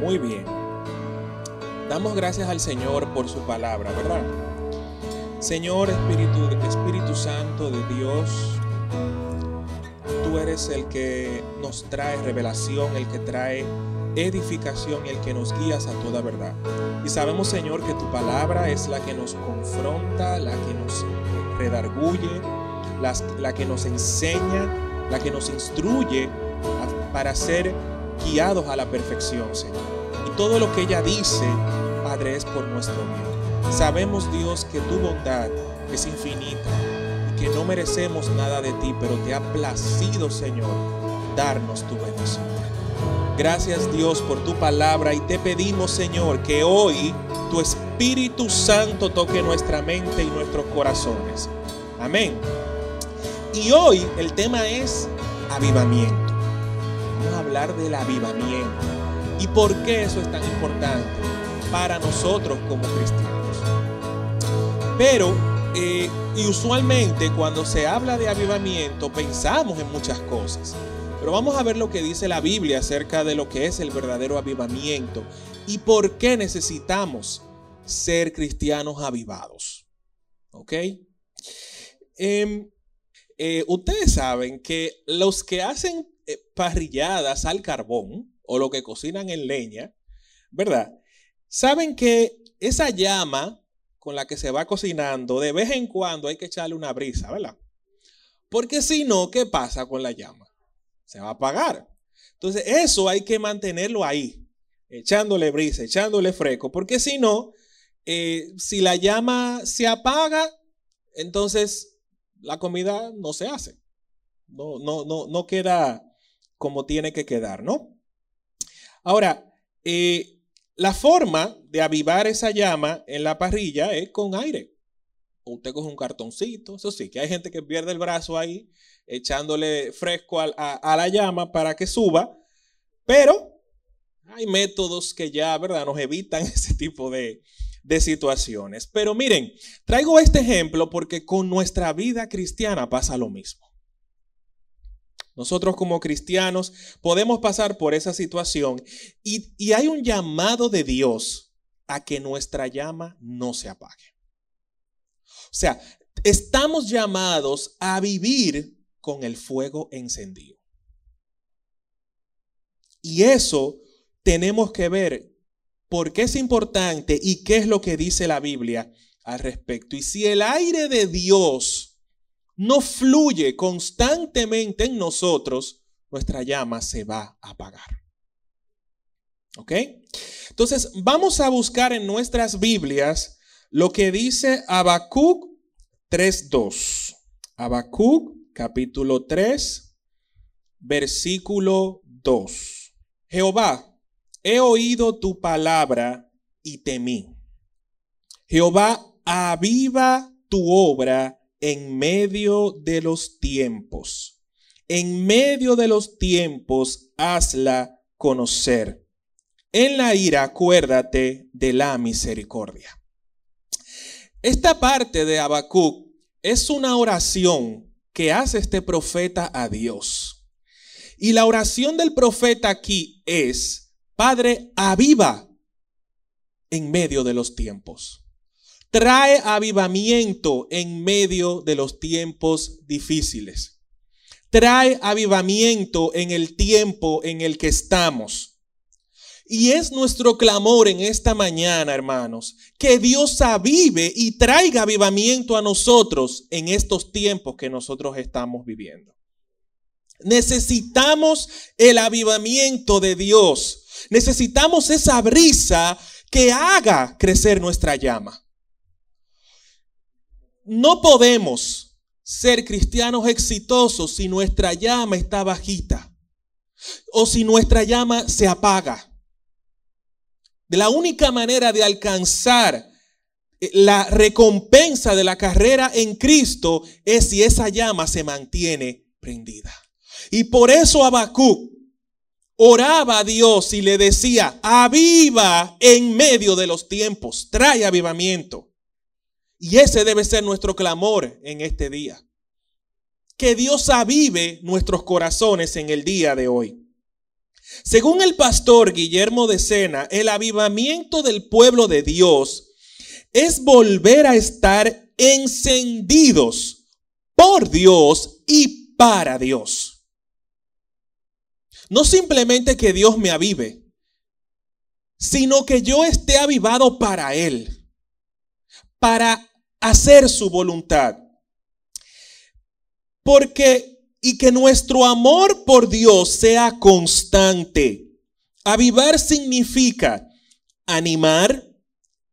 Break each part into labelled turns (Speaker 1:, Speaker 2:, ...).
Speaker 1: Muy bien. Damos gracias al Señor por su palabra, ¿verdad? Señor Espíritu, Espíritu Santo de Dios, tú eres el que nos trae revelación, el que trae edificación el que nos guías a toda verdad. Y sabemos, Señor, que tu palabra es la que nos confronta, la que nos redarguye, la, que nos enseña, la que nos instruye para ser guiados a la perfección, Señor. Y todo lo que ella dice, Padre, es por nuestro bien. Sabemos, Dios, que tu bondad es infinita y que no merecemos nada de ti, pero te ha placido, Señor, darnos tu bendición. Gracias Dios por tu palabra y te pedimos Señor que hoy tu Espíritu Santo toque nuestra mente y nuestros corazones. Amén. Y hoy el tema es avivamiento. Hablar del avivamiento. ¿Y por qué eso es tan importante para nosotros como cristianos? Pero, eh, y usualmente cuando se habla de avivamiento pensamos en muchas cosas. Pero vamos a ver lo que dice la Biblia acerca de lo que es el verdadero avivamiento y por qué necesitamos ser cristianos avivados. ¿Ok? Em, eh, ustedes saben que los que hacen eh, parrilladas al carbón o lo que cocinan en leña, ¿verdad? Saben que esa llama con la que se va cocinando, de vez en cuando hay que echarle una brisa, ¿verdad? Porque si no, ¿qué pasa con la llama? se va a apagar. Entonces, eso hay que mantenerlo ahí, echándole brisa, echándole fresco, porque si no, eh, si la llama se apaga, entonces la comida no se hace. No, no, no, no queda como tiene que quedar, ¿no? Ahora, eh, la forma de avivar esa llama en la parrilla es con aire. usted coge un cartoncito, eso sí, que hay gente que pierde el brazo ahí echándole fresco a, la llama para que suba, pero hay métodos que ya, ¿verdad?, nos evitan ese tipo de, de situaciones. Pero miren, traigo este ejemplo porque con nuestra vida cristiana pasa lo mismo. Nosotros como cristianos podemos pasar por esa situación y, hay un llamado de Dios a que nuestra llama no se apague. O sea, estamos llamados a vivir con el fuego encendido. Y eso tenemos que ver por qué es importante y qué es lo que dice la Biblia al respecto. Y si el aire de Dios no fluye constantemente en nosotros, nuestra llama se va a apagar. ¿Ok? Entonces, vamos a buscar en nuestras Biblias lo que dice Habacuc 3.2. Habacuc capítulo 3, versículo 2. Jehová, he oído tu palabra y temí. Jehová, aviva tu obra en medio de los tiempos. En medio de los tiempos, hazla conocer. En la ira, acuérdate de la misericordia. Esta parte de Habacuc es una oración que hace este profeta a Dios. Y la oración del profeta aquí es, Padre, aviva en medio de los tiempos. Trae avivamiento en medio de los tiempos difíciles. Trae avivamiento en el tiempo en el que estamos. Y es nuestro clamor en esta mañana, hermanos, que Dios avive y traiga avivamiento a nosotros en estos tiempos que nosotros estamos viviendo. Necesitamos el avivamiento de Dios. Necesitamos esa brisa que haga crecer nuestra llama. No podemos ser cristianos exitosos si nuestra llama está bajita o si nuestra llama se apaga. De la única manera de alcanzar eh, la recompensa de la carrera en Cristo es si esa llama se mantiene prendida. Y por eso Habacuc oraba a Dios y le decía, aviva en medio de los tiempos, trae avivamiento. Y ese debe ser nuestro clamor en este día. Que Dios avive nuestros corazones en el día de hoy. Según el pastor Guillermo de Sena, el avivamiento del pueblo de Dios es volver a estar encendidos por Dios y para Dios. No simplemente que Dios me avive, sino que yo esté avivado para Él, para hacer su voluntad. Porque y que nuestro amor por Dios sea constante. Avivar significa animar,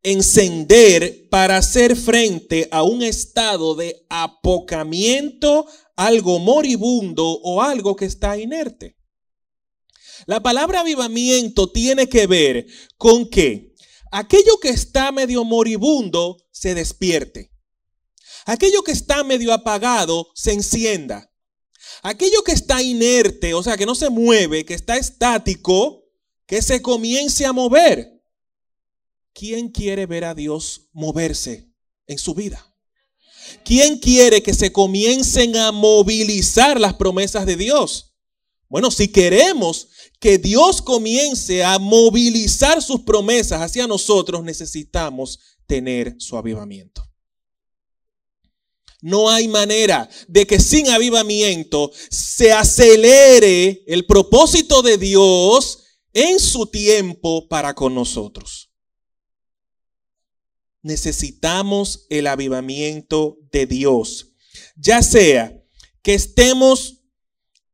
Speaker 1: encender para hacer frente a un estado de apocamiento, algo moribundo o algo que está inerte. La palabra avivamiento tiene que ver con que aquello que está medio moribundo se despierte. Aquello que está medio apagado se encienda. Aquello que está inerte, o sea, que no se mueve, que está estático, que se comience a mover. ¿Quién quiere ver a Dios moverse en su vida? ¿Quién quiere que se comiencen a movilizar las promesas de Dios? Bueno, si queremos que Dios comience a movilizar sus promesas hacia nosotros, necesitamos tener su avivamiento. No hay manera de que sin avivamiento se acelere el propósito de Dios en su tiempo para con nosotros. Necesitamos el avivamiento de Dios, ya sea que estemos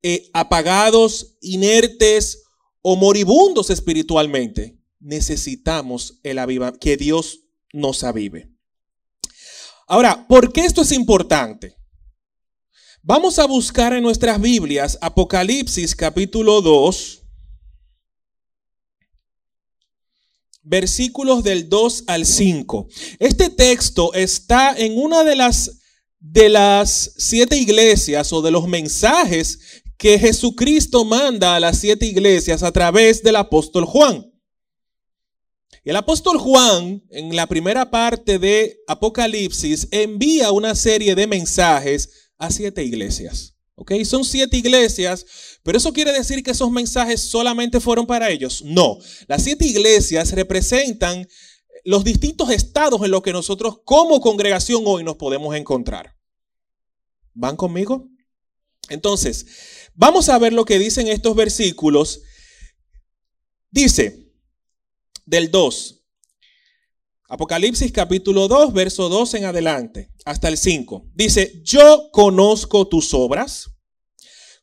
Speaker 1: eh, apagados, inertes o moribundos espiritualmente. Necesitamos que Dios nos avive. Ahora, ¿por qué esto es importante? Vamos a buscar en nuestras Biblias Apocalipsis capítulo 2, versículos del 2 al 5. Este texto está en una de las de las siete iglesias o de los mensajes que Jesucristo manda a las siete iglesias a través del apóstol Juan. El apóstol Juan, en la primera parte de Apocalipsis, envía una serie de mensajes a siete iglesias. ¿Ok? Son siete iglesias, pero eso quiere decir que esos mensajes solamente fueron para ellos. No, las siete iglesias representan los distintos estados en los que nosotros como congregación hoy nos podemos encontrar. ¿Van conmigo? Entonces, vamos a ver lo que dicen estos versículos. Dice, del 2. Apocalipsis capítulo 2, verso 2 en adelante, hasta el 5. Dice, yo conozco tus obras,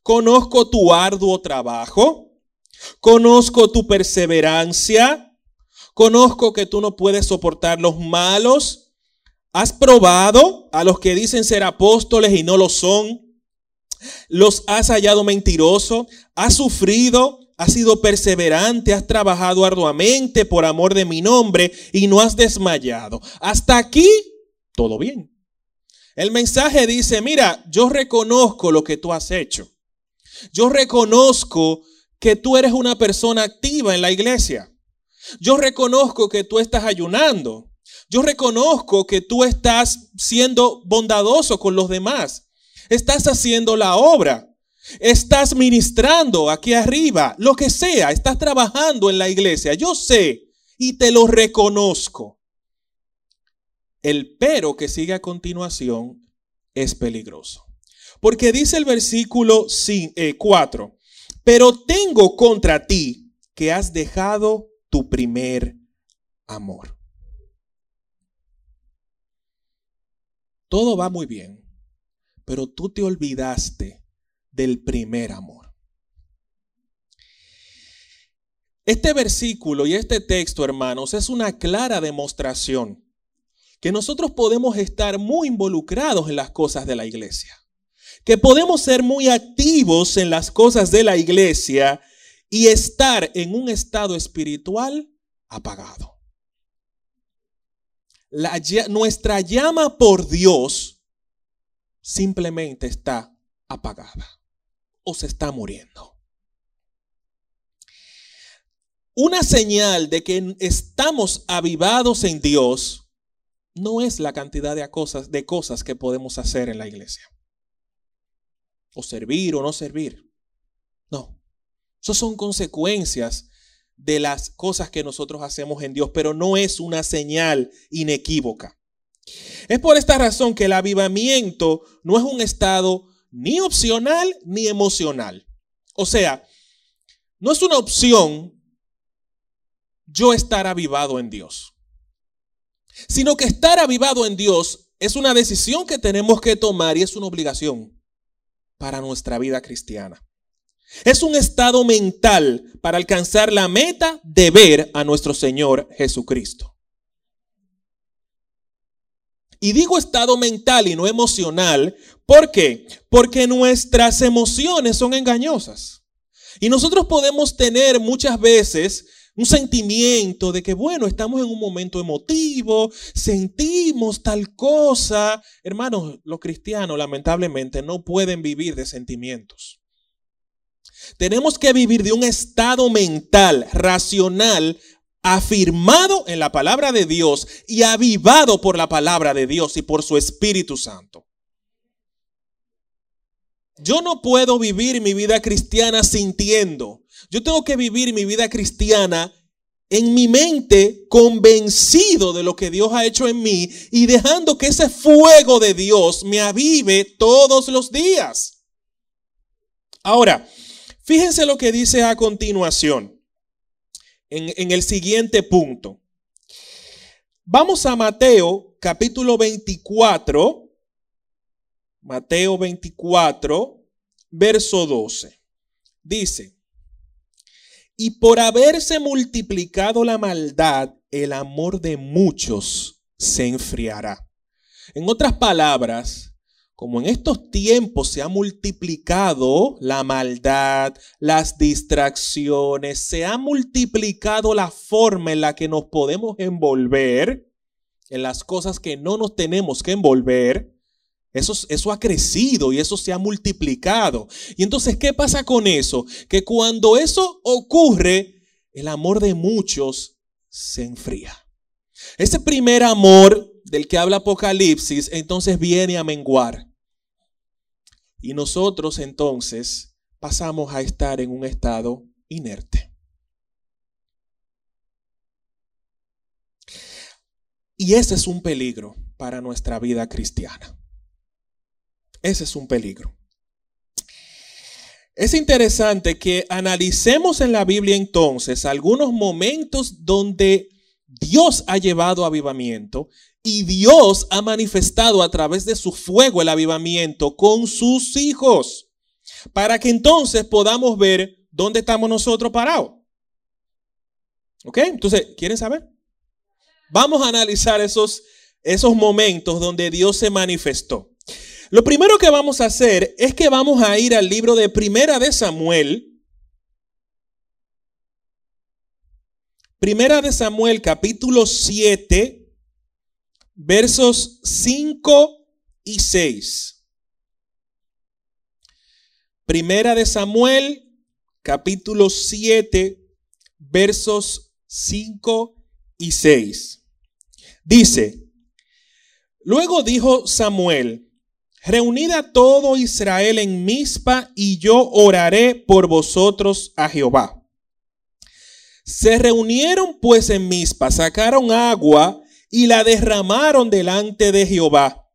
Speaker 1: conozco tu arduo trabajo, conozco tu perseverancia, conozco que tú no puedes soportar los malos, has probado a los que dicen ser apóstoles y no lo son, los has hallado mentiroso, has sufrido has sido perseverante, has trabajado arduamente por amor de mi nombre y no has desmayado. Hasta aquí, todo bien. El mensaje dice, mira, yo reconozco lo que tú has hecho. Yo reconozco que tú eres una persona activa en la iglesia. Yo reconozco que tú estás ayunando. Yo reconozco que tú estás siendo bondadoso con los demás. Estás haciendo la obra. Estás ministrando aquí arriba, lo que sea, estás trabajando en la iglesia. Yo sé y te lo reconozco. El pero que sigue a continuación es peligroso. Porque dice el versículo 4, eh, pero tengo contra ti que has dejado tu primer amor. Todo va muy bien, pero tú te olvidaste del primer amor. Este versículo y este texto, hermanos, es una clara demostración que nosotros podemos estar muy involucrados en las cosas de la iglesia, que podemos ser muy activos en las cosas de la iglesia y estar en un estado espiritual apagado. nuestra llama por Dios simplemente está apagada se está muriendo. Una señal de que estamos avivados en Dios no es la cantidad de cosas, de cosas que podemos hacer en la iglesia. O servir o no servir. No. Eso son consecuencias de las cosas que nosotros hacemos en Dios, pero no es una señal inequívoca. Es por esta razón que el avivamiento no es un estado ni opcional ni emocional. O sea, no es una opción yo estar avivado en Dios, sino que estar avivado en Dios es una decisión que tenemos que tomar y es una obligación para nuestra vida cristiana. Es un estado mental para alcanzar la meta de ver a nuestro Señor Jesucristo. Y digo estado mental y no emocional, ¿por qué? Porque nuestras emociones son engañosas. Y nosotros podemos tener muchas veces un sentimiento de que, bueno, estamos en un momento emotivo, sentimos tal cosa. Hermanos, los cristianos lamentablemente no pueden vivir de sentimientos. Tenemos que vivir de un estado mental, racional, afirmado en la palabra de Dios y avivado por la palabra de Dios y por su Espíritu Santo. Yo no puedo vivir mi vida cristiana sintiendo. Yo tengo que vivir mi vida cristiana en mi mente convencido de lo que Dios ha hecho en mí y dejando que ese fuego de Dios me avive todos los días. Ahora, fíjense lo que dice a continuación, en, el siguiente punto. Vamos a Mateo capítulo 24, Mateo 24, verso 12. Dice, y por haberse multiplicado la maldad, el amor de muchos se enfriará. En otras palabras, como en estos tiempos se ha multiplicado la maldad, las distracciones, se ha multiplicado la forma en la que nos podemos envolver en las cosas que no nos tenemos que envolver, eso, eso, ha crecido y eso se ha multiplicado. Y entonces, ¿qué pasa con eso? Que cuando eso ocurre, el amor de muchos se enfría. Ese primer amor del que habla Apocalipsis, entonces viene a menguar. Y nosotros entonces pasamos a estar en un estado inerte. Y ese es un peligro para nuestra vida cristiana. Ese es un peligro. Es interesante que analicemos en la Biblia entonces algunos momentos donde Dios ha llevado avivamiento y Dios ha manifestado a través de su fuego el avivamiento con sus hijos, para que entonces podamos ver dónde estamos nosotros parados. ¿Ok? Entonces, ¿quieren saber? Vamos a analizar esos, esos momentos donde Dios se manifestó. Lo primero que vamos a hacer es que vamos a ir al libro de Primera de Samuel. Primera de Samuel capítulo 7, versos 5 y 6. Primera de Samuel capítulo 7, versos 5 y 6. Dice, luego dijo Samuel, Reunida todo Israel en Mizpa y yo oraré por vosotros a Jehová. Se reunieron pues en Mizpa, sacaron agua y la derramaron delante de Jehová.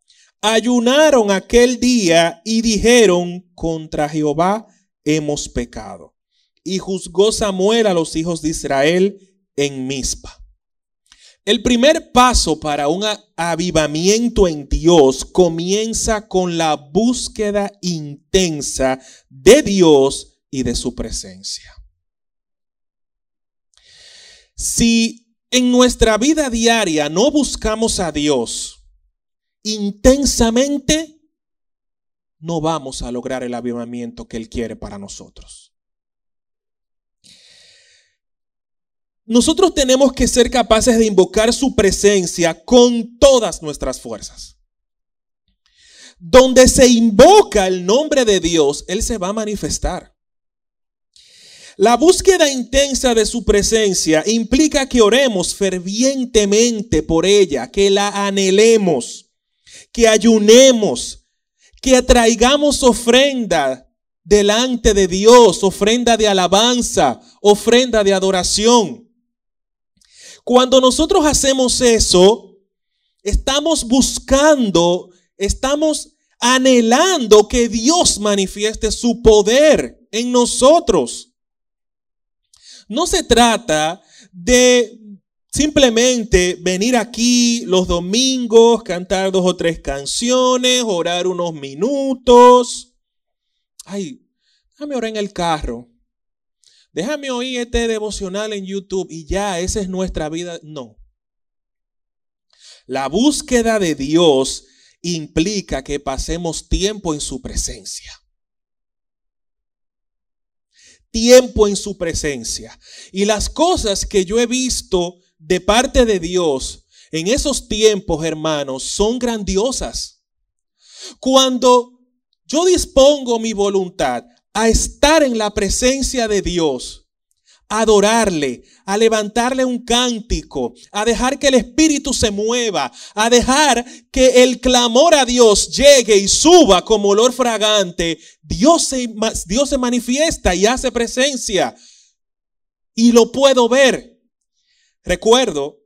Speaker 1: Ayunaron aquel día y dijeron, contra Jehová hemos pecado. Y juzgó Samuel a los hijos de Israel en Mizpa. El primer paso para un avivamiento en Dios comienza con la búsqueda intensa de Dios y de su presencia. Si en nuestra vida diaria no buscamos a Dios intensamente, no vamos a lograr el avivamiento que Él quiere para nosotros. nosotros tenemos que ser capaces de invocar su presencia con todas nuestras fuerzas. Donde se invoca el nombre de Dios, Él se va a manifestar. La búsqueda intensa de su presencia implica que oremos fervientemente por ella, que la anhelemos, que ayunemos, que atraigamos ofrenda delante de Dios, ofrenda de alabanza, ofrenda de adoración. Cuando nosotros hacemos eso, estamos buscando, estamos anhelando que Dios manifieste su poder en nosotros. No se trata de simplemente venir aquí los domingos, cantar dos o tres canciones, orar unos minutos. Ay, déjame orar en el carro. Déjame oír este devocional en YouTube y ya, esa es nuestra vida. No. La búsqueda de Dios implica que pasemos tiempo en su presencia tiempo en su presencia. Y las cosas que yo he visto de parte de Dios en esos tiempos, hermanos, son grandiosas. Cuando yo dispongo mi voluntad a estar en la presencia de Dios, adorarle, a levantarle un cántico, a dejar que el Espíritu se mueva, a dejar que el clamor a Dios llegue y suba como olor fragante, Dios se, Dios se manifiesta y hace presencia. Y lo puedo ver. Recuerdo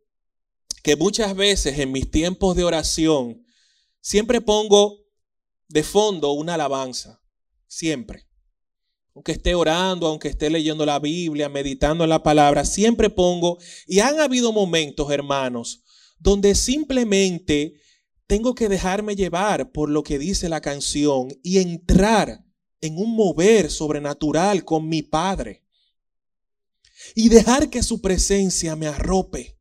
Speaker 1: que muchas veces en mis tiempos de oración siempre pongo de fondo una alabanza. Siempre aunque esté orando, aunque esté leyendo la Biblia, meditando en la palabra, siempre pongo, y han habido momentos, hermanos, donde simplemente tengo que dejarme llevar por lo que dice la canción y entrar en un mover sobrenatural con mi Padre. Y dejar que su presencia me arrope.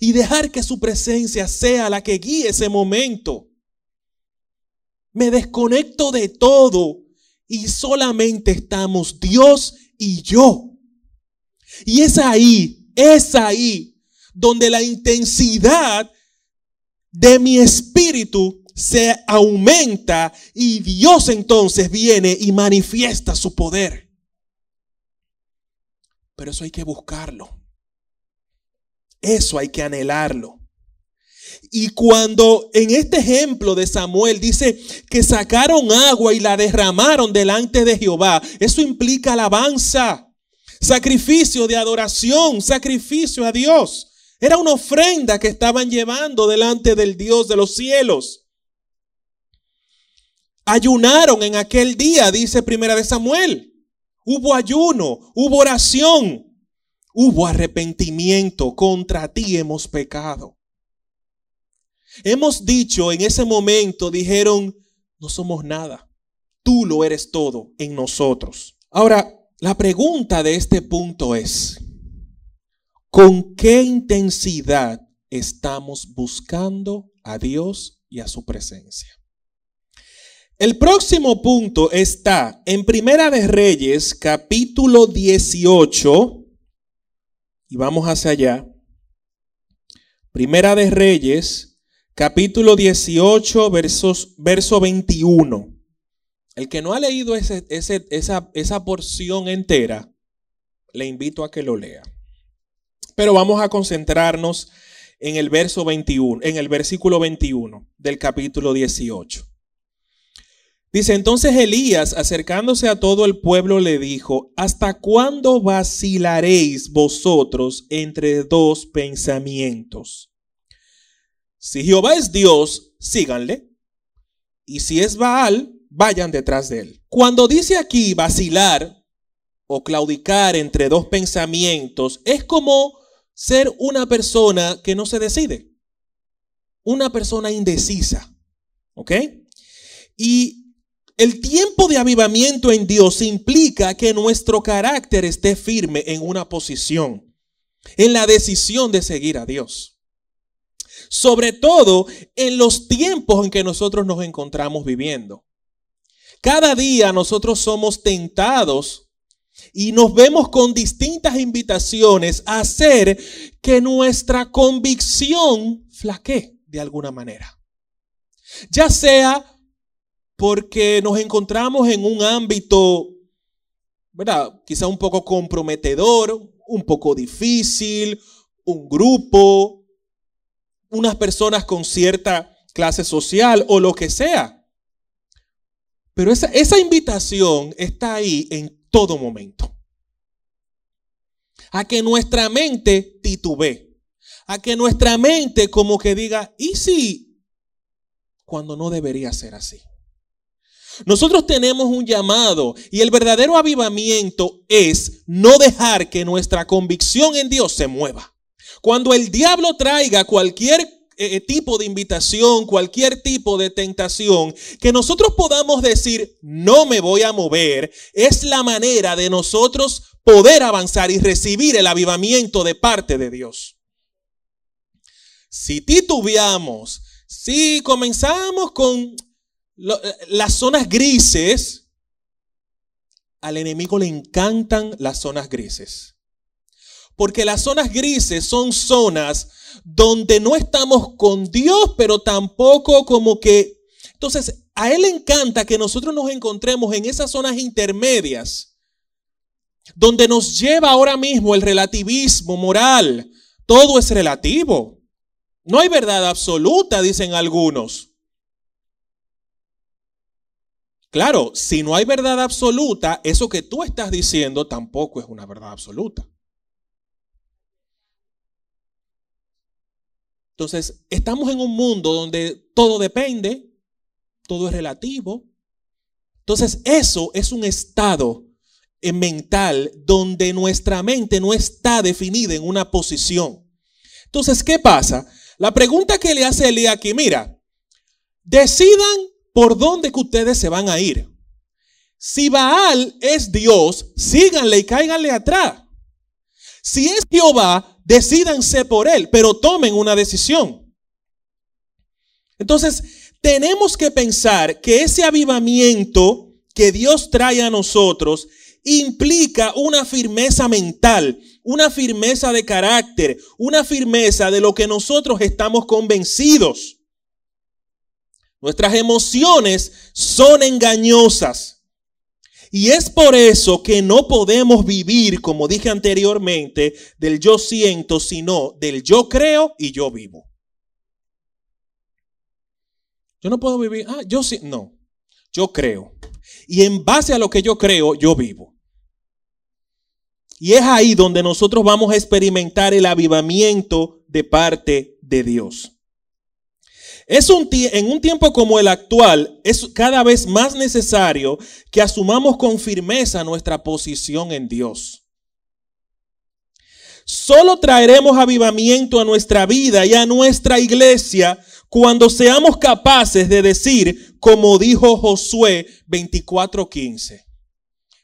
Speaker 1: Y dejar que su presencia sea la que guíe ese momento. Me desconecto de todo y solamente estamos Dios y yo. Y es ahí, es ahí donde la intensidad de mi espíritu se aumenta y Dios entonces viene y manifiesta su poder. Pero eso hay que buscarlo. Eso hay que anhelarlo. Y cuando en este ejemplo de Samuel dice que sacaron agua y la derramaron delante de Jehová, eso implica alabanza, sacrificio de adoración, sacrificio a Dios. Era una ofrenda que estaban llevando delante del Dios de los cielos. Ayunaron en aquel día, dice Primera de Samuel. Hubo ayuno, hubo oración, hubo arrepentimiento. Contra ti hemos pecado. Hemos dicho en ese momento, dijeron, no somos nada. Tú lo eres todo en nosotros. Ahora, la pregunta de este punto es, ¿con qué intensidad estamos buscando a Dios y a su presencia? El próximo punto está en Primera de Reyes, capítulo 18, y vamos hacia allá. Primera de Reyes, capítulo 18, versos, verso 21. El que no ha leído ese, esa, esa porción entera, le invito a que lo lea. Pero vamos a concentrarnos en el verso 21, en el versículo 21 del capítulo 18. Dice, entonces Elías, acercándose a todo el pueblo, le dijo, ¿hasta cuándo vacilaréis vosotros entre dos pensamientos? Si Jehová es Dios, síganle. Y si es Baal, vayan detrás de él. Cuando dice aquí vacilar o claudicar entre dos pensamientos, es como ser una persona que no se decide. Una persona indecisa. ¿Ok? Y el tiempo de avivamiento en Dios implica que nuestro carácter esté firme en una posición, en la decisión de seguir a Dios sobre todo en los tiempos en que nosotros nos encontramos viviendo. Cada día nosotros somos tentados y nos vemos con distintas invitaciones a hacer que nuestra convicción flaquee de alguna manera. Ya sea porque nos encontramos en un ámbito, ¿verdad? Quizá un poco comprometedor, un poco difícil, un grupo, unas personas con cierta clase social o lo que sea. Pero esa, esa invitación está ahí en todo momento. A que nuestra mente titubee. A que nuestra mente como que diga, ¿y si? Cuando no debería ser así. Nosotros tenemos un llamado y el verdadero avivamiento es no dejar que nuestra convicción en Dios se mueva. Cuando el diablo traiga cualquier eh, tipo de invitación, cualquier tipo de tentación, que nosotros podamos decir, no me voy a mover, es la manera de nosotros poder avanzar y recibir el avivamiento de parte de Dios. Si titubeamos, si comenzamos con eh, las zonas grises, al enemigo le encantan las zonas grises. Porque las zonas grises son zonas donde no estamos con Dios, pero tampoco como que... Entonces, a Él le encanta que nosotros nos encontremos en esas zonas intermedias, donde nos lleva ahora mismo el relativismo moral. Todo es relativo. No hay verdad absoluta, dicen algunos. Claro, si no hay verdad absoluta, eso que tú estás diciendo tampoco es una verdad absoluta. Entonces, estamos en un mundo donde todo depende, todo es relativo. Entonces, eso es un estado mental donde nuestra mente no está definida en una posición. Entonces, ¿qué pasa? La pregunta que le hace Elías aquí, mira, decidan por dónde que ustedes se van a ir. Si Baal es Dios, síganle y cáiganle atrás. Si es Jehová, Decídanse por él, pero tomen una decisión. Entonces, tenemos que pensar que ese avivamiento que Dios trae a nosotros implica una firmeza mental, una firmeza de carácter, una firmeza de lo que nosotros estamos convencidos. Nuestras emociones son engañosas. Y es por eso que no podemos vivir, como dije anteriormente, del yo siento, sino del yo creo y yo vivo. Yo no puedo vivir, ah, yo sí, no, yo creo. Y en base a lo que yo creo, yo vivo. Y es ahí donde nosotros vamos a experimentar el avivamiento de parte de Dios. Es un en un tiempo como el actual, es cada vez más necesario que asumamos con firmeza nuestra posición en Dios. Solo traeremos avivamiento a nuestra vida y a nuestra iglesia cuando seamos capaces de decir, como dijo Josué 24:15.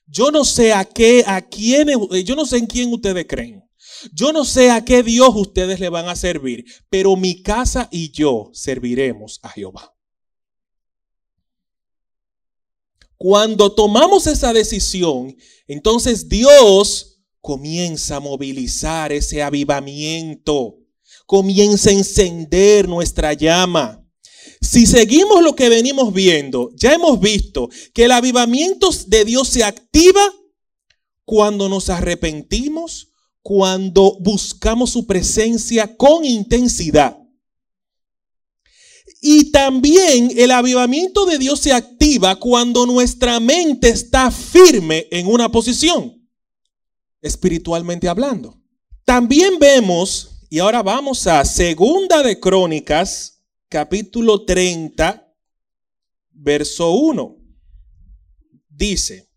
Speaker 1: Yo no sé a qué, a quién, yo no sé en quién ustedes creen. Yo no sé a qué Dios ustedes le van a servir, pero mi casa y yo serviremos a Jehová. Cuando tomamos esa decisión, entonces Dios comienza a movilizar ese avivamiento, comienza a encender nuestra llama. Si seguimos lo que venimos viendo, ya hemos visto que el avivamiento de Dios se activa cuando nos arrepentimos, cuando buscamos su presencia con intensidad. Y también el avivamiento de Dios se activa cuando nuestra mente está firme en una posición, espiritualmente hablando. También vemos, y ahora vamos a Segunda de Crónicas, capítulo 30, verso 1. Dice,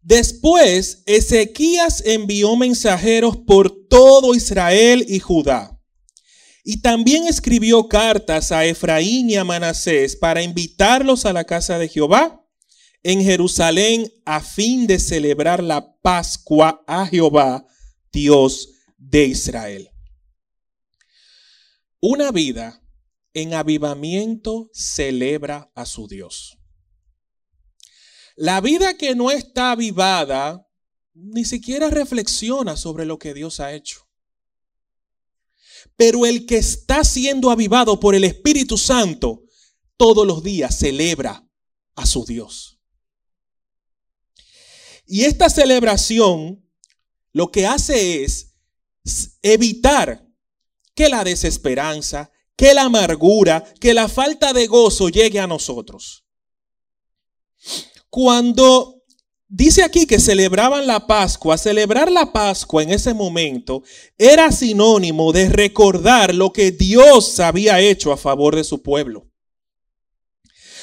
Speaker 1: Después, Ezequías envió mensajeros por todo Israel y Judá. Y también escribió cartas a Efraín y a Manasés para invitarlos a la casa de Jehová en Jerusalén a fin de celebrar la Pascua a Jehová, Dios de Israel. Una vida en avivamiento celebra a su Dios. La vida que no está avivada ni siquiera reflexiona sobre lo que Dios ha hecho. Pero el que está siendo avivado por el Espíritu Santo todos los días celebra a su Dios. Y esta celebración lo que hace es evitar que la desesperanza, que la amargura, que la falta de gozo llegue a nosotros. Cuando dice aquí que celebraban la Pascua, celebrar la Pascua en ese momento era sinónimo de recordar lo que Dios había hecho a favor de su pueblo.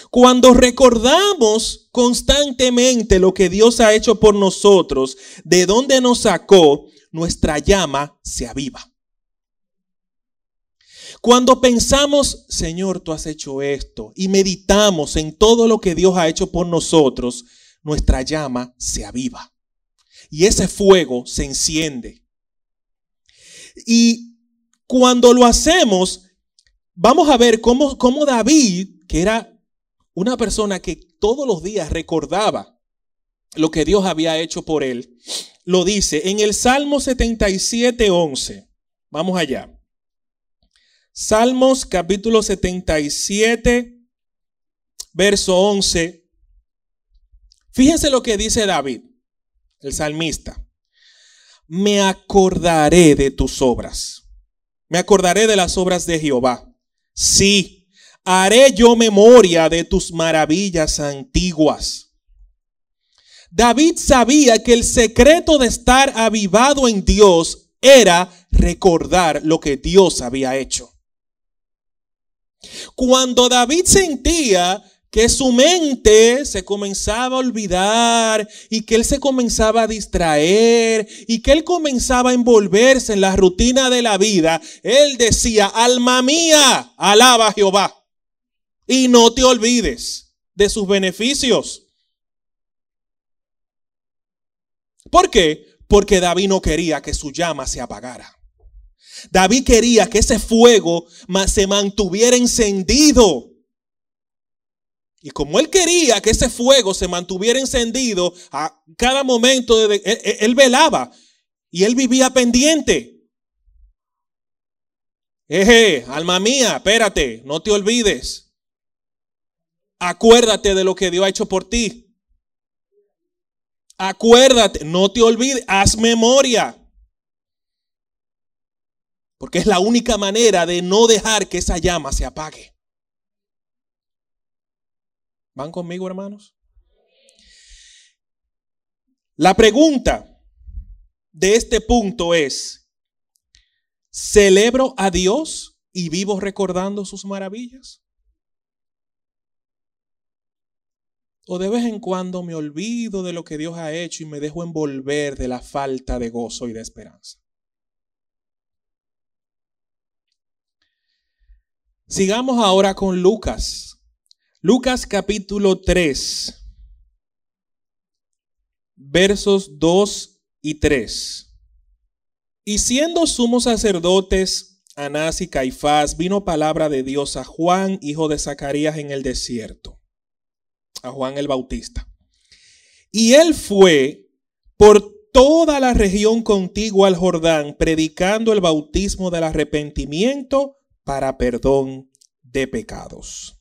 Speaker 1: Cuando recordamos constantemente lo que Dios ha hecho por nosotros, de dónde nos sacó, nuestra llama se aviva. Cuando pensamos, Señor, tú has hecho esto, y meditamos en todo lo que Dios ha hecho por nosotros, nuestra llama se aviva. Y ese fuego se enciende. Y cuando lo hacemos, vamos a ver cómo, cómo David, que era una persona que todos los días recordaba lo que Dios había hecho por él, lo dice en el Salmo 77, 11. Vamos allá. Salmos capítulo 77, verso 11. Fíjense lo que dice David, el salmista. Me acordaré de tus obras. Me acordaré de las obras de Jehová. Sí, haré yo memoria de tus maravillas antiguas. David sabía que el secreto de estar avivado en Dios era recordar lo que Dios había hecho. Cuando David sentía que su mente se comenzaba a olvidar y que él se comenzaba a distraer y que él comenzaba a envolverse en la rutina de la vida, él decía, alma mía, alaba a Jehová y no te olvides de sus beneficios. ¿Por qué? Porque David no quería que su llama se apagara. David quería que ese fuego se mantuviera encendido. Y como él quería que ese fuego se mantuviera encendido, a cada momento él, velaba y él vivía pendiente. Eje, alma mía, espérate, no te olvides. Acuérdate de lo que Dios ha hecho por ti. Acuérdate, no te olvides, haz memoria. Porque es la única manera de no dejar que esa llama se apague. ¿Van conmigo, hermanos? La pregunta de este punto es, ¿celebro a Dios y vivo recordando sus maravillas? ¿O de vez en cuando me olvido de lo que Dios ha hecho y me dejo envolver de la falta de gozo y de esperanza? Sigamos ahora con Lucas. Lucas capítulo 3, versos 2 y 3. Y siendo sumos sacerdotes Anás y Caifás, vino palabra de Dios a Juan, hijo de Zacarías, en el desierto, a Juan el Bautista. Y él fue por toda la región contigua al Jordán, predicando el bautismo del arrepentimiento para perdón de pecados.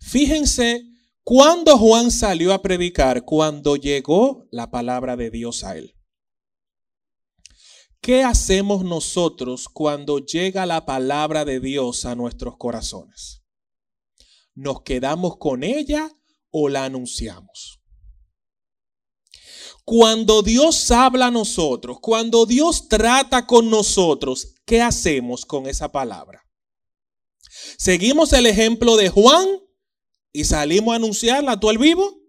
Speaker 1: Fíjense cuando Juan salió a predicar, cuando llegó la palabra de Dios a él. ¿Qué hacemos nosotros cuando llega la palabra de Dios a nuestros corazones? ¿Nos quedamos con ella o la anunciamos? Cuando Dios habla a nosotros, cuando Dios trata con nosotros, ¿qué hacemos con esa palabra? ¿Seguimos el ejemplo de Juan y salimos a anunciarla a todo el vivo?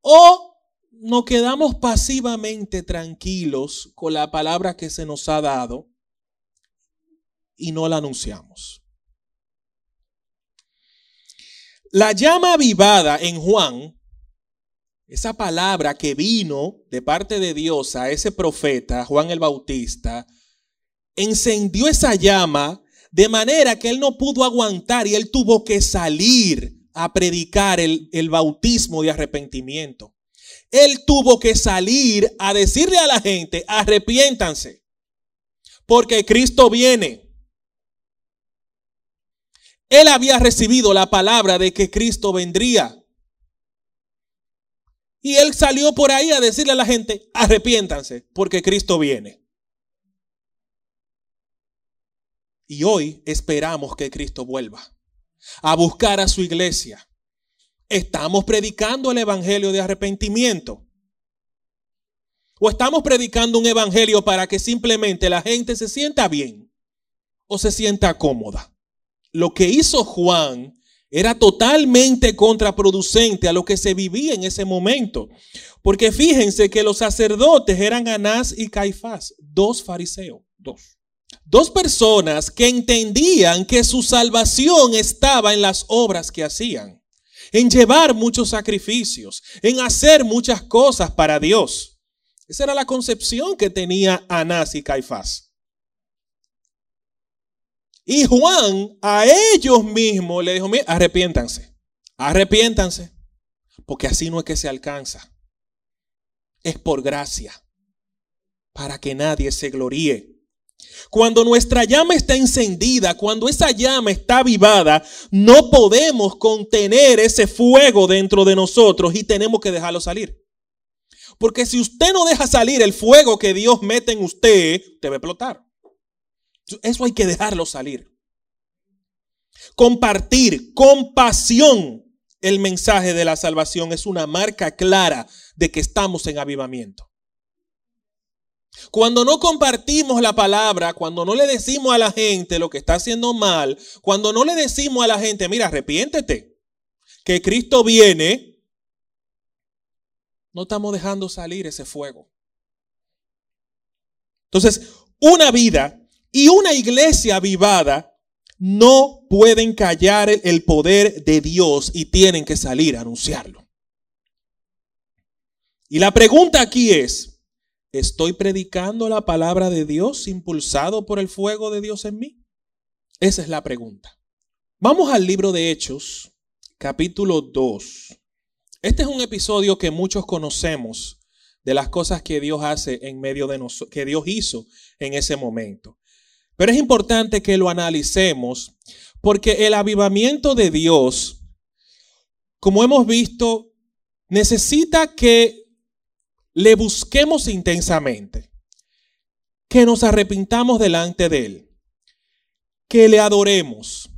Speaker 1: ¿O nos quedamos pasivamente tranquilos con la palabra que se nos ha dado y no la anunciamos? La llama avivada en Juan esa palabra que vino de parte de Dios a ese profeta, Juan el Bautista, encendió esa llama de manera que él no pudo aguantar y él tuvo que salir a predicar el, el bautismo de arrepentimiento. Él tuvo que salir a decirle a la gente, arrepiéntanse, porque Cristo viene. Él había recibido la palabra de que Cristo vendría. Y él salió por ahí a decirle a la gente, arrepiéntanse, porque Cristo viene. Y hoy esperamos que Cristo vuelva a buscar a su iglesia, ¿Estamos predicando el evangelio de arrepentimiento? ¿O estamos predicando un evangelio para que simplemente la gente se sienta bien o se sienta cómoda? Lo que hizo Juan era totalmente contraproducente a lo que se vivía en ese momento. Porque fíjense que los sacerdotes eran Anás y Caifás, dos fariseos, dos. Dos personas que entendían que su salvación estaba en las obras que hacían, en llevar muchos sacrificios, en hacer muchas cosas para Dios. Esa era la concepción que tenía Anás y Caifás. Y Juan a ellos mismos le dijo, arrepiéntanse, arrepiéntanse, porque así no es que se alcanza. Es por gracia, para que nadie se gloríe. Cuando nuestra llama está encendida, cuando esa llama está avivada, no podemos contener ese fuego dentro de nosotros y tenemos que dejarlo salir. Porque si usted no deja salir el fuego que Dios mete en usted, te va a explotar. Eso hay que dejarlo salir. Compartir con pasión el mensaje de la salvación es una marca clara de que estamos en avivamiento. Cuando no compartimos la palabra, cuando no le decimos a la gente lo que está haciendo mal, cuando no le decimos a la gente, mira, arrepiéntete, que Cristo viene, no estamos dejando salir ese fuego. Entonces, una vida y una iglesia avivada no pueden callar el poder de Dios y tienen que salir a anunciarlo. Y la pregunta aquí es, ¿estoy predicando la palabra de Dios impulsado por el fuego de Dios en mí? Esa es la pregunta. Vamos al libro de Hechos, capítulo 2. Este es un episodio que muchos conocemos de las cosas que Dios hace en medio de nosotros, que Dios hizo en ese momento. Pero es importante que lo analicemos porque el avivamiento de Dios, como hemos visto, necesita que le busquemos intensamente, que nos arrepintamos delante de Él, que le adoremos,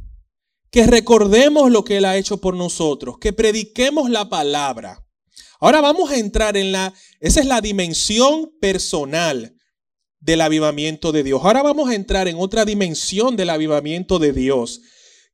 Speaker 1: que recordemos lo que Él ha hecho por nosotros, que prediquemos la palabra. Ahora vamos a entrar en la, esa es la dimensión personal del avivamiento de Dios. Ahora vamos a entrar en otra dimensión del avivamiento de Dios,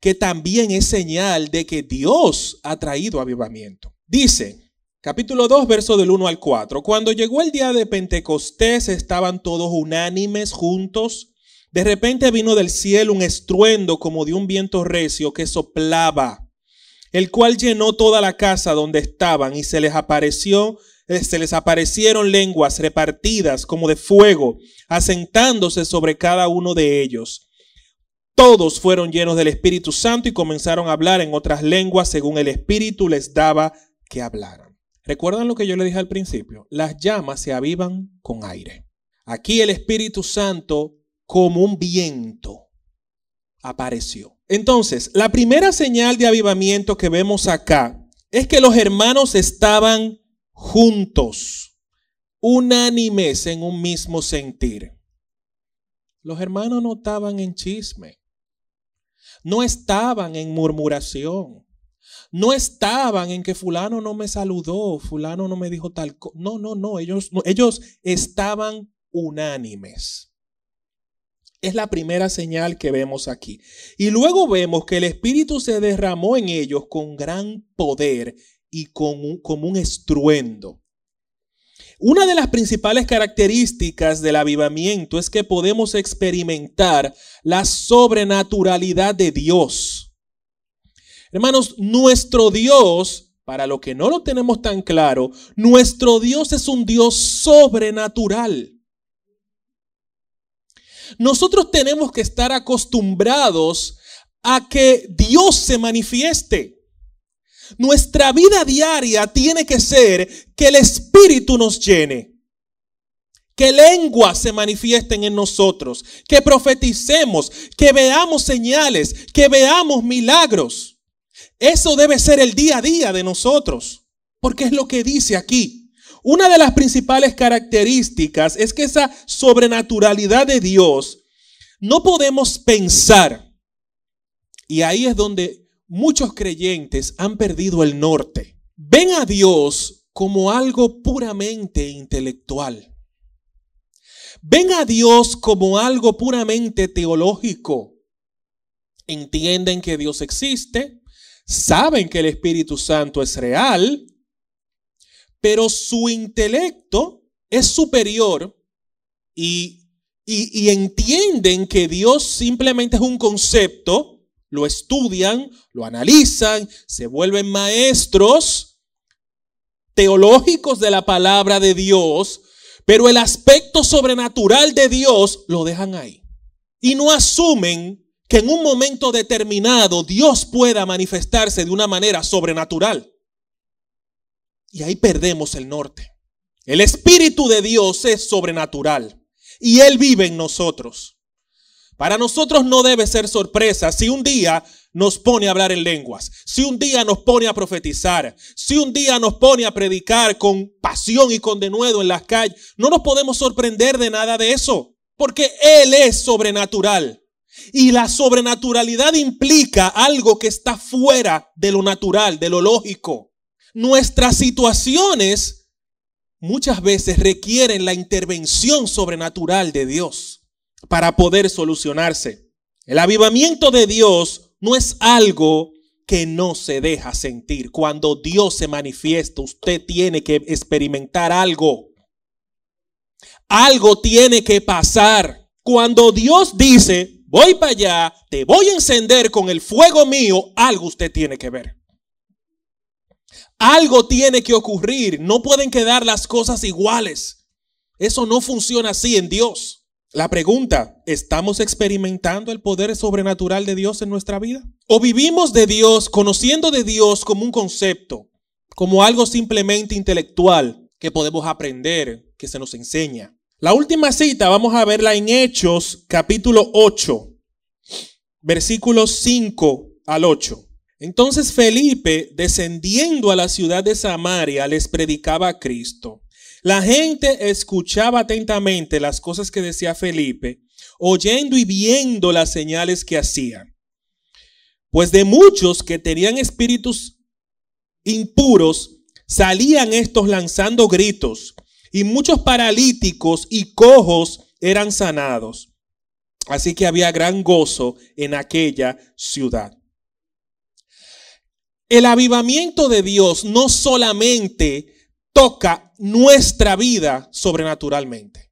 Speaker 1: que también es señal de que Dios ha traído avivamiento. Dice, capítulo 2, verso del 1 al 4, cuando llegó el día de Pentecostés estaban todos unánimes juntos de repente vino del cielo un estruendo como de un viento recio que soplaba, el cual llenó toda la casa donde estaban y se les apareció, eh, se les aparecieron lenguas repartidas como de fuego, asentándose sobre cada uno de ellos. Todos fueron llenos del Espíritu Santo y comenzaron a hablar en otras lenguas según el Espíritu les daba que hablaran. ¿Recuerdan lo que yo le dije al principio? Las llamas se avivan con aire. Aquí el Espíritu Santo como un viento apareció. Entonces, la primera señal de avivamiento que vemos acá es que los hermanos estaban juntos, unánimes en un mismo sentir. Los hermanos no estaban en chisme, no estaban en murmuración, no estaban en que fulano no me saludó, fulano no me dijo tal cosa. No, no, no, ellos, no, ellos estaban unánimes. Es la primera señal que vemos aquí. Y luego vemos que el Espíritu se derramó en ellos con gran poder y con un, como un estruendo. Una de las principales características del avivamiento es que podemos experimentar la sobrenaturalidad de Dios. Hermanos, nuestro Dios, para lo que no lo tenemos tan claro, nuestro Dios es un Dios sobrenatural. Nosotros tenemos que estar acostumbrados a que Dios se manifieste. Nuestra vida diaria tiene que ser que el Espíritu nos llene. Que lenguas se manifiesten en nosotros, que profeticemos, que veamos señales, que veamos milagros. Eso debe ser el día a día de nosotros, porque es lo que dice aquí. Una de las principales características es que esa sobrenaturalidad de Dios no podemos pensar. Y ahí es donde muchos creyentes han perdido el norte. Ven a Dios como algo puramente intelectual. Ven a Dios como algo puramente teológico. Entienden que Dios existe, saben que el Espíritu Santo es real, pero su intelecto es superior y, y, entienden que Dios simplemente es un concepto, lo estudian, lo analizan, se vuelven maestros teológicos de la palabra de Dios, pero el aspecto sobrenatural de Dios lo dejan ahí. Y no asumen que en un momento determinado Dios pueda manifestarse de una manera sobrenatural. Y ahí perdemos el norte. El Espíritu de Dios es sobrenatural y Él vive en nosotros. Para nosotros no debe ser sorpresa si un día nos pone a hablar en lenguas, si un día nos pone a profetizar, si un día nos pone a predicar con pasión y con denuedo en las calles. No nos podemos sorprender de nada de eso, porque Él es sobrenatural. Y la sobrenaturalidad implica algo que está fuera de lo natural, de lo lógico. Nuestras situaciones muchas veces requieren la intervención sobrenatural de Dios para poder solucionarse. El avivamiento de Dios no es algo que no se deja sentir. Cuando Dios se manifiesta, usted tiene que experimentar algo. Algo tiene que pasar. Cuando Dios dice, voy para allá, te voy a encender con el fuego mío, algo usted tiene que ver. Algo tiene que ocurrir, no pueden quedar las cosas iguales. Eso no funciona así en Dios. La pregunta, ¿estamos experimentando el poder sobrenatural de Dios en nuestra vida? ¿O vivimos de Dios, conociendo de Dios como un concepto, como algo simplemente intelectual que podemos aprender, que se nos enseña? La última cita vamos a verla en Hechos capítulo 8, versículos 5 al 8. Entonces Felipe, descendiendo a la ciudad de Samaria, les predicaba a Cristo. La gente escuchaba atentamente las cosas que decía Felipe, oyendo y viendo las señales que hacía. Pues de muchos que tenían espíritus impuros, salían estos lanzando gritos y muchos paralíticos y cojos eran sanados. Así que había gran gozo en aquella ciudad. El avivamiento de Dios no solamente toca nuestra vida sobrenaturalmente,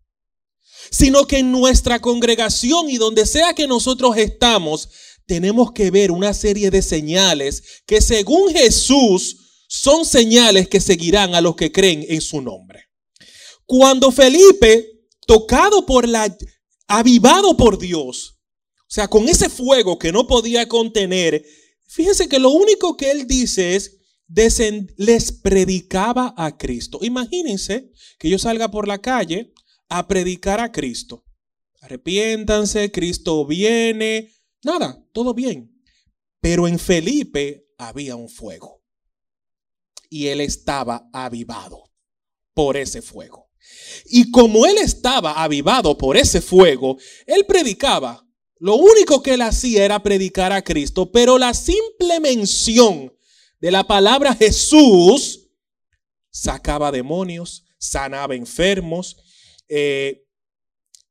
Speaker 1: sino que en nuestra congregación y donde sea que nosotros estamos, tenemos que ver una serie de señales que según Jesús son señales que seguirán a los que creen en su nombre. Cuando Felipe, tocado por la, avivado por Dios, o sea, con ese fuego que no podía contener, fíjense que lo único que él dice es, les predicaba a Cristo. Imagínense que yo salga por la calle a predicar a Cristo. Arrepiéntanse, Cristo viene. Nada, todo bien. Pero en Felipe había un fuego. Y él estaba avivado por ese fuego. Y como él estaba avivado por ese fuego, él predicaba. Lo único que él hacía era predicar a Cristo, pero la simple mención de la palabra Jesús sacaba demonios, sanaba enfermos, eh,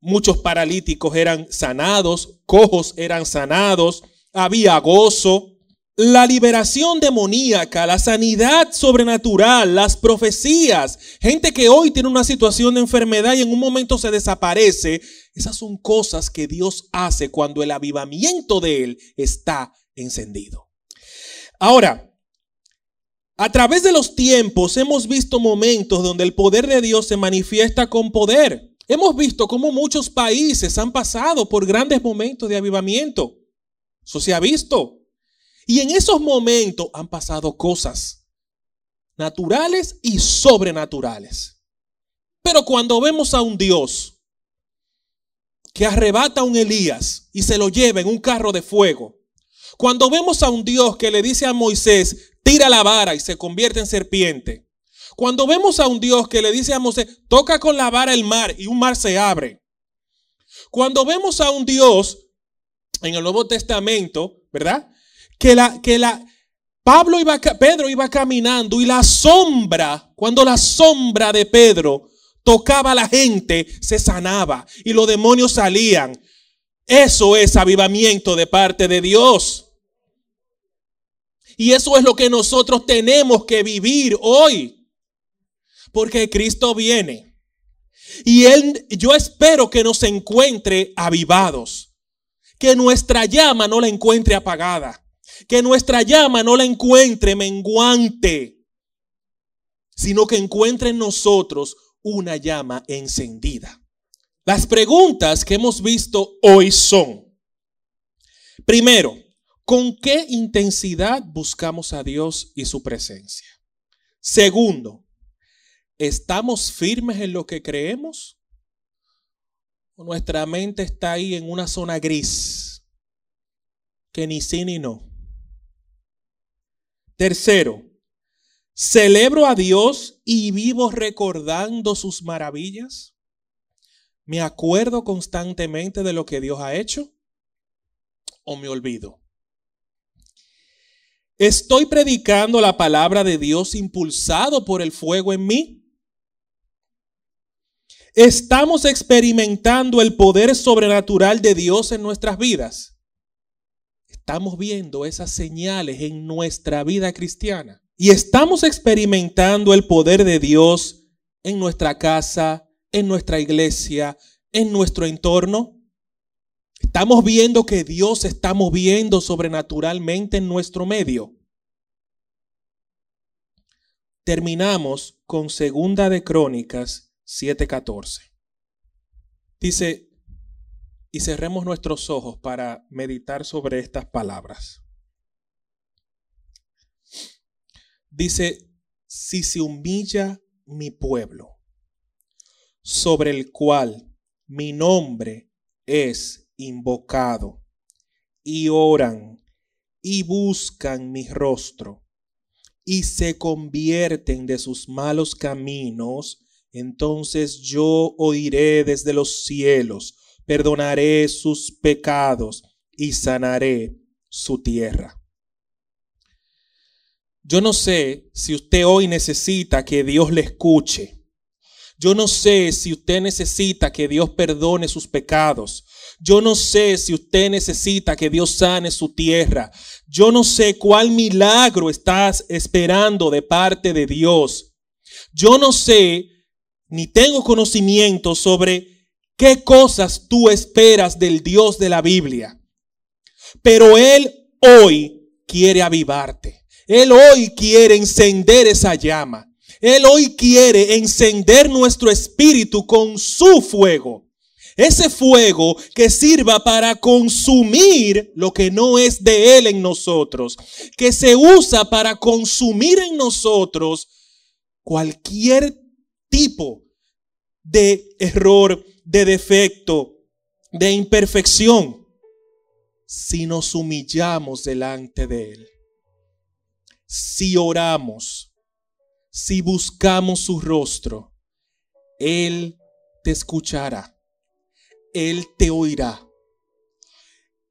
Speaker 1: muchos paralíticos eran sanados, cojos eran sanados, había gozo. La liberación demoníaca, la sanidad sobrenatural, las profecías, gente que hoy tiene una situación de enfermedad y en un momento se desaparece, esas son cosas que Dios hace cuando el avivamiento de Él está encendido. Ahora, a través de los tiempos hemos visto momentos donde el poder de Dios se manifiesta con poder. Hemos visto cómo muchos países han pasado por grandes momentos de avivamiento. Eso se ha visto. Y en esos momentos han pasado cosas naturales y sobrenaturales. Pero cuando vemos a un Dios que arrebata a un Elías y se lo lleva en un carro de fuego, cuando vemos a un Dios que le dice a Moisés, tira la vara y se convierte en serpiente, cuando vemos a un Dios que le dice a Moisés, toca con la vara el mar y un mar se abre, cuando vemos a un Dios en el Nuevo Testamento, ¿verdad? Que la, que la, Pablo iba, Pedro iba caminando y la sombra, cuando la sombra de Pedro tocaba a la gente, se sanaba y los demonios salían. Eso es avivamiento de parte de Dios. Y eso es lo que nosotros tenemos que vivir hoy. Porque Cristo viene. Y él, yo espero que nos encuentre avivados. Que nuestra llama no la encuentre apagada. Que nuestra llama no la encuentre menguante. Sino que encuentre en nosotros una llama encendida. Las preguntas que hemos visto hoy son, primero, ¿con qué intensidad buscamos a Dios y su presencia? Segundo, ¿estamos firmes en lo que creemos? ¿O nuestra mente está ahí en una zona gris que ni sí ni no? Tercero, ¿celebro a Dios y vivo recordando sus maravillas? ¿Me acuerdo constantemente de lo que Dios ha hecho? ¿O me olvido? ¿Estoy predicando la palabra de Dios impulsado por el fuego en mí? ¿Estamos experimentando el poder sobrenatural de Dios en nuestras vidas? Estamos viendo esas señales en nuestra vida cristiana. Y estamos experimentando el poder de Dios en nuestra casa, en nuestra iglesia, en nuestro entorno? ¿Estamos viendo que Dios está moviendo sobrenaturalmente en nuestro medio? Terminamos con Segunda de Crónicas 7:14. Dice, y cerremos nuestros ojos para meditar sobre estas palabras. Dice, si se humilla mi pueblo, sobre el cual mi nombre es invocado, y oran y buscan mi rostro, y se convierten de sus malos caminos, entonces yo oiré desde los cielos, perdonaré sus pecados y sanaré su tierra. Yo no sé si usted hoy necesita que Dios le escuche yo no sé si usted necesita que Dios perdone sus pecados. Yo no sé si usted necesita que Dios sane su tierra. Yo no sé cuál milagro estás esperando de parte de Dios. Yo no sé ni tengo conocimiento sobre qué cosas tú esperas del Dios de la Biblia. Pero Él hoy quiere avivarte. Él hoy quiere encender esa llama. Él hoy quiere encender nuestro espíritu con su fuego. Ese fuego que sirva para consumir lo que no es de Él en nosotros. Que se usa para consumir en nosotros cualquier tipo de error, de defecto, de imperfección. Si nos humillamos delante de Él. Si oramos si buscamos su rostro, Él te escuchará, Él te oirá,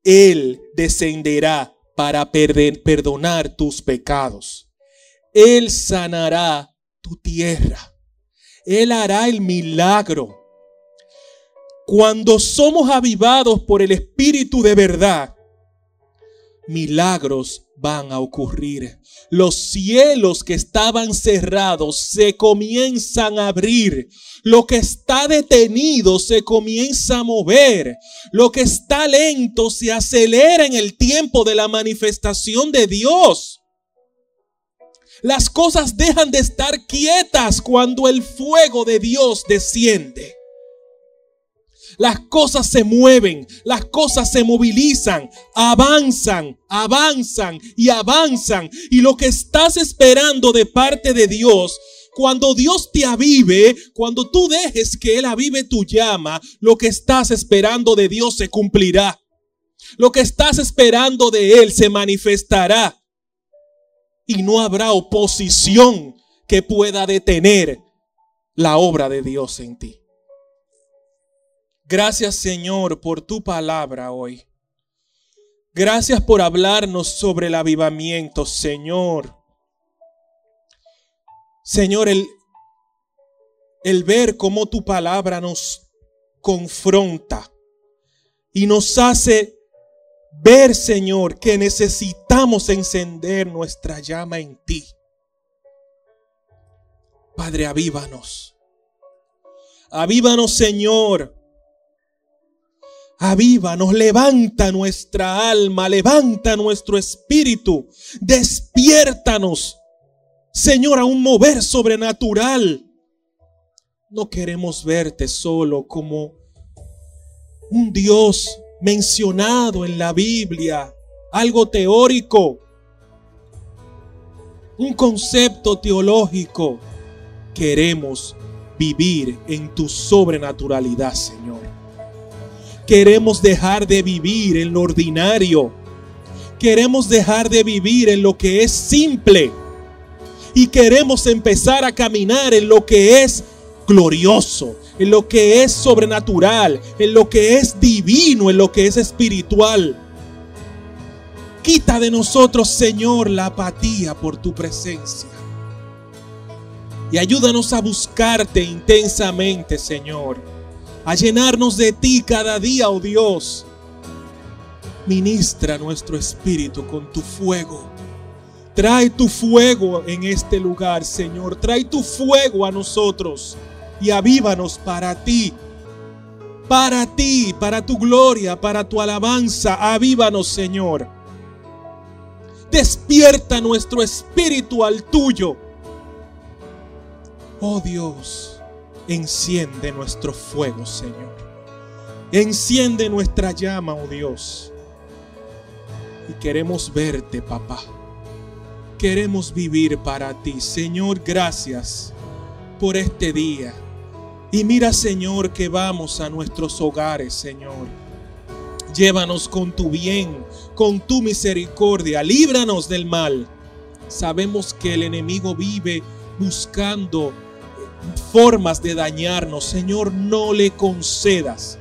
Speaker 1: Él descenderá para perdonar tus pecados, Él sanará tu tierra, Él hará el milagro. Cuando somos avivados por el Espíritu de verdad, milagros van a ocurrir. Los cielos que estaban cerrados se comienzan a abrir. Lo que está detenido se comienza a mover. Lo que está lento se acelera en el tiempo de la manifestación de Dios. Las cosas dejan de estar quietas cuando el fuego de Dios desciende. Las cosas se mueven, las cosas se movilizan, avanzan, avanzan y avanzan. Y lo que estás esperando de parte de Dios, cuando Dios te avive, cuando tú dejes que Él avive tu llama, lo que estás esperando de Dios se cumplirá. Lo que estás esperando de Él se manifestará. Y no habrá oposición que pueda detener la obra de Dios en ti. Gracias Señor por tu palabra hoy. Gracias por hablarnos sobre el avivamiento, Señor. Señor, el, el ver cómo tu palabra nos confronta y nos hace ver, Señor, que necesitamos encender nuestra llama en ti. Padre, avívanos. Avívanos, Señor. Avívanos, levanta nuestra alma, levanta nuestro espíritu, despiértanos, Señor, a un mover sobrenatural. No queremos verte solo como un Dios mencionado en la Biblia, algo teórico, un concepto teológico. Queremos vivir en tu sobrenaturalidad, Señor. Queremos dejar de vivir en lo ordinario. Queremos dejar de vivir en lo que es simple. Y queremos empezar a caminar en lo que es glorioso, en lo que es sobrenatural, en lo que es divino, en lo que es espiritual. Quita de nosotros, Señor, la apatía por tu presencia. Y ayúdanos a buscarte intensamente, Señor. A llenarnos de ti cada día, oh Dios. Ministra nuestro espíritu con tu fuego. Trae tu fuego en este lugar, Señor. Trae tu fuego a nosotros y avívanos para ti. Para ti, para tu gloria, para tu alabanza. Avívanos, Señor. Despierta nuestro espíritu al tuyo. Oh Dios, enciende nuestro fuego, Señor. Enciende nuestra llama, oh Dios. Y queremos verte, papá. Queremos vivir para ti. Señor, gracias por este día. Y mira, Señor, que vamos a nuestros hogares, Señor. Llévanos con tu bien, con tu misericordia. Líbranos del mal. Sabemos que el enemigo vive buscando formas de dañarnos. Señor, no le concedas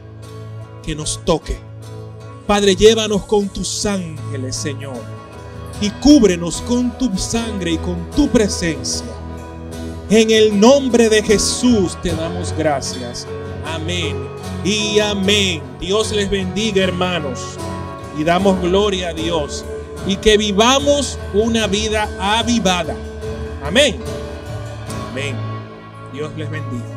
Speaker 1: que nos toque. Padre, llévanos con tus ángeles, Señor. Y cúbrenos con tu sangre y con tu presencia. En el nombre de Jesús te damos gracias. Amén y amén. Dios les bendiga, hermanos. Y damos gloria a Dios. Y que vivamos una vida avivada. Amén. Amén. Dios les bendiga.